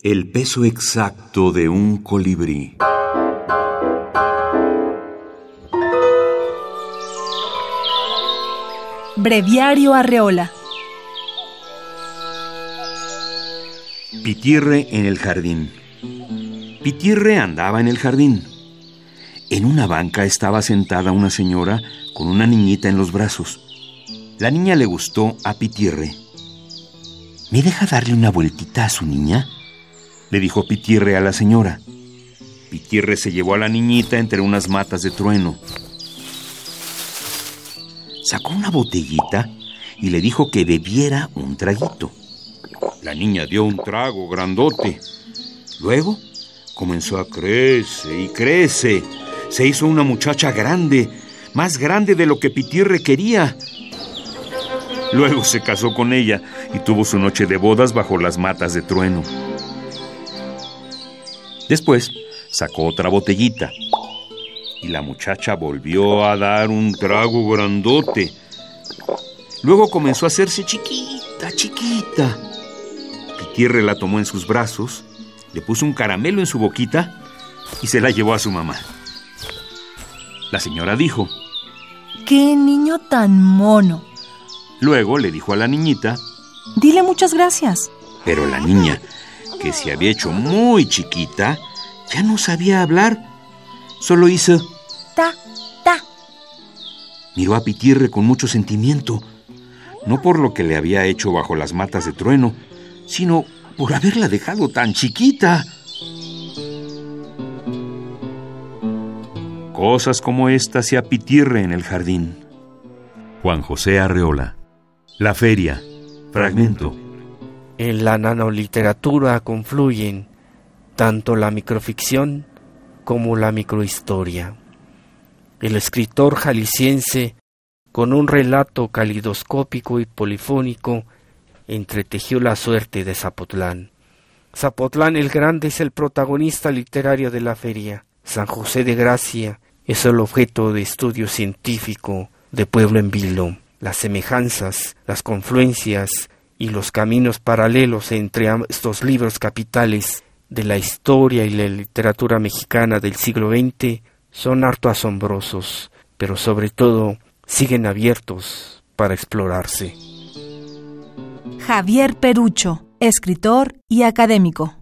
El peso exacto de un colibrí. Breviario Arreola. Pitirre en el jardín. Pitirre andaba en el jardín. En una banca estaba sentada una señora con una niñita en los brazos. La niña le gustó a Pitirre. ¿Me deja darle una vueltita a su niña? Le dijo Pitirre a la señora. Pitirre se llevó a la niñita entre unas matas de trueno. Sacó una botellita y le dijo que bebiera un traguito. La niña dio un trago grandote. Luego comenzó a crecer y crece. Se hizo una muchacha grande, más grande de lo que Pitirre quería. Luego se casó con ella y tuvo su noche de bodas bajo las matas de trueno. Después sacó otra botellita y la muchacha volvió a dar un trago grandote. Luego comenzó a hacerse chiquita, chiquita. Pitierre la tomó en sus brazos, le puso un caramelo en su boquita y se la llevó a su mamá. La señora dijo, ¡Qué niño tan mono! Luego le dijo a la niñita, Dile muchas gracias. Pero la niña que se había hecho muy chiquita, ya no sabía hablar. Solo hizo ta, ta. Miró a Pitirre con mucho sentimiento, no por lo que le había hecho bajo las matas de trueno, sino por haberla dejado tan chiquita. Cosas como esta se Pitirre en el jardín. Juan José Arreola. La feria. Fragmento. En la nanoliteratura confluyen tanto la microficción como la microhistoria. El escritor jalisciense, con un relato calidoscópico y polifónico, entretejió la suerte de Zapotlán. Zapotlán el Grande es el protagonista literario de la feria. San José de Gracia es el objeto de estudio científico de Pueblo en Vilo. Las semejanzas, las confluencias y los caminos paralelos entre estos libros capitales de la historia y la literatura mexicana del siglo XX son harto asombrosos, pero sobre todo siguen abiertos para explorarse. Javier Perucho, escritor y académico.